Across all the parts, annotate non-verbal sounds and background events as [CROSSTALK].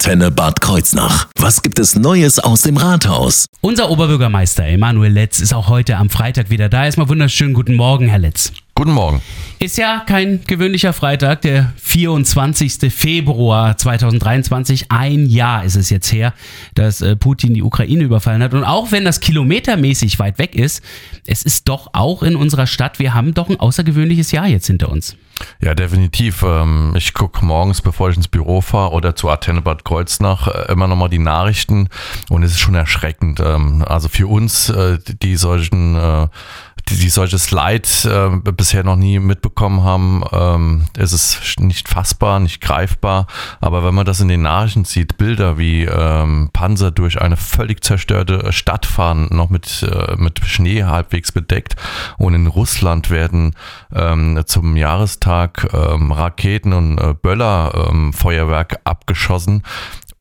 Antenne Bad Kreuznach. Was gibt es Neues aus dem Rathaus? Unser Oberbürgermeister Emanuel Letz ist auch heute am Freitag wieder da. Erstmal wunderschönen guten Morgen, Herr Letz. Guten Morgen. Ist ja kein gewöhnlicher Freitag, der 24. Februar 2023. Ein Jahr ist es jetzt her, dass äh, Putin die Ukraine überfallen hat. Und auch wenn das kilometermäßig weit weg ist, es ist doch auch in unserer Stadt, wir haben doch ein außergewöhnliches Jahr jetzt hinter uns. Ja, definitiv. Ähm, ich gucke morgens, bevor ich ins Büro fahre oder zu Antenne Bad Kreuznach, äh, immer nochmal die Nachrichten und es ist schon erschreckend. Ähm, also für uns, äh, die solchen die, die solches Leid äh, bisher noch nie mitbekommen haben, ähm, ist es nicht fassbar, nicht greifbar. Aber wenn man das in den Nachrichten sieht, Bilder wie ähm, Panzer durch eine völlig zerstörte Stadt fahren, noch mit, äh, mit Schnee halbwegs bedeckt. Und in Russland werden ähm, zum Jahrestag ähm, Raketen und äh, Böllerfeuerwerk ähm, abgeschossen.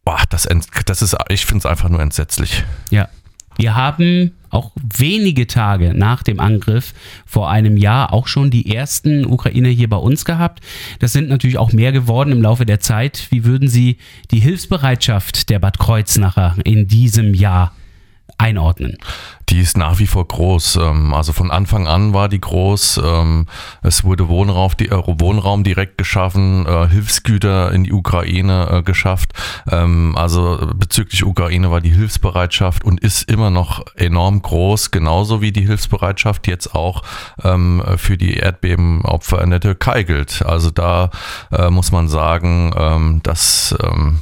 Boah, das, das ist, ich finde es einfach nur entsetzlich. Ja, wir haben auch wenige Tage nach dem Angriff vor einem Jahr auch schon die ersten Ukrainer hier bei uns gehabt. Das sind natürlich auch mehr geworden im Laufe der Zeit. Wie würden Sie die Hilfsbereitschaft der Bad Kreuznacher in diesem Jahr einordnen? Die ist nach wie vor groß. Ähm, also von Anfang an war die groß. Ähm, es wurde Wohnraum, äh, Wohnraum direkt geschaffen, äh, Hilfsgüter in die Ukraine äh, geschafft. Ähm, also bezüglich Ukraine war die Hilfsbereitschaft und ist immer noch enorm groß, genauso wie die Hilfsbereitschaft jetzt auch für die Erdbebenopfer in der Türkei gilt. Also da muss man sagen, dass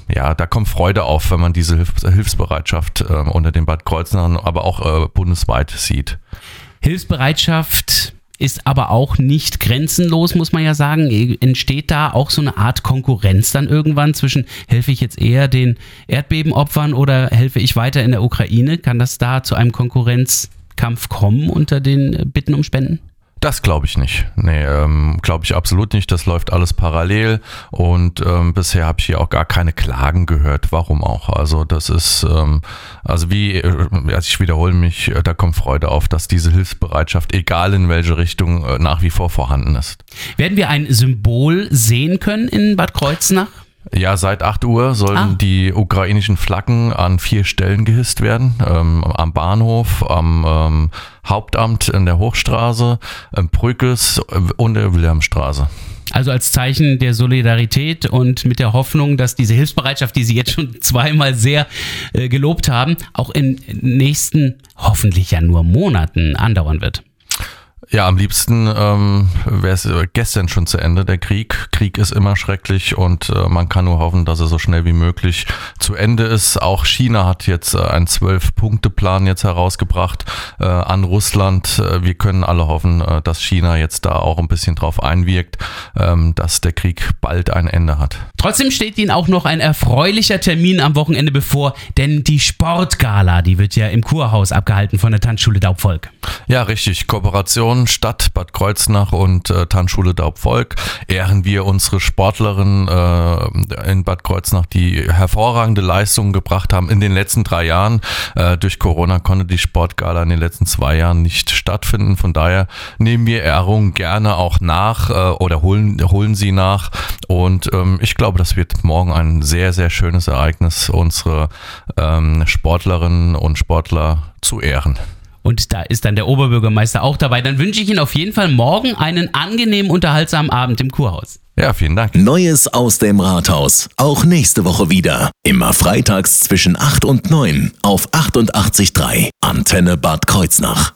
ja, da kommt Freude auf, wenn man diese Hilfsbereitschaft unter den Bad Kreuznachern, aber auch bundesweit sieht. Hilfsbereitschaft ist aber auch nicht grenzenlos, muss man ja sagen. Entsteht da auch so eine Art Konkurrenz dann irgendwann zwischen, helfe ich jetzt eher den Erdbebenopfern oder helfe ich weiter in der Ukraine? Kann das da zu einem Konkurrenzkampf kommen unter den Bitten um Spenden? Das glaube ich nicht. Nee, ähm, glaube ich absolut nicht. Das läuft alles parallel und ähm, bisher habe ich hier auch gar keine Klagen gehört. Warum auch? Also das ist, ähm, also wie, äh, also ich wiederhole mich, äh, da kommt Freude auf, dass diese Hilfsbereitschaft, egal in welche Richtung, äh, nach wie vor vorhanden ist. Werden wir ein Symbol sehen können in Bad Kreuznach? Ja, seit 8 Uhr sollen ah. die ukrainischen Flaggen an vier Stellen gehisst werden. Ähm, am Bahnhof, am ähm, Hauptamt in der Hochstraße, ähm, Brückes und der Wilhelmstraße. Also als Zeichen der Solidarität und mit der Hoffnung, dass diese Hilfsbereitschaft, die Sie jetzt schon [LAUGHS] zweimal sehr äh, gelobt haben, auch in nächsten, hoffentlich ja nur Monaten andauern wird. Ja, am liebsten ähm, wäre es gestern schon zu Ende, der Krieg. Krieg ist immer schrecklich und äh, man kann nur hoffen, dass er so schnell wie möglich zu Ende ist. Auch China hat jetzt äh, einen Zwölf-Punkte-Plan jetzt herausgebracht äh, an Russland. Äh, wir können alle hoffen, äh, dass China jetzt da auch ein bisschen drauf einwirkt, ähm, dass der Krieg bald ein Ende hat. Trotzdem steht Ihnen auch noch ein erfreulicher Termin am Wochenende bevor, denn die Sportgala, die wird ja im Kurhaus abgehalten von der Tanzschule Daubvolk. Ja, richtig. Kooperation Stadt Bad Kreuznach und äh, Tanzschule Daubvolk ehren wir unsere Sportlerinnen äh, in Bad Kreuznach, die hervorragende Leistungen gebracht haben in den letzten drei Jahren. Äh, durch Corona konnte die Sportgala in den letzten zwei Jahren nicht stattfinden. Von daher nehmen wir Ehrungen gerne auch nach äh, oder holen, holen sie nach. Und ähm, ich glaube, das wird morgen ein sehr, sehr schönes Ereignis, unsere ähm, Sportlerinnen und Sportler zu ehren. Und da ist dann der Oberbürgermeister auch dabei. Dann wünsche ich Ihnen auf jeden Fall morgen einen angenehmen, unterhaltsamen Abend im Kurhaus. Ja, vielen Dank. Neues aus dem Rathaus. Auch nächste Woche wieder. Immer freitags zwischen 8 und 9 auf 88.3 Antenne Bad Kreuznach.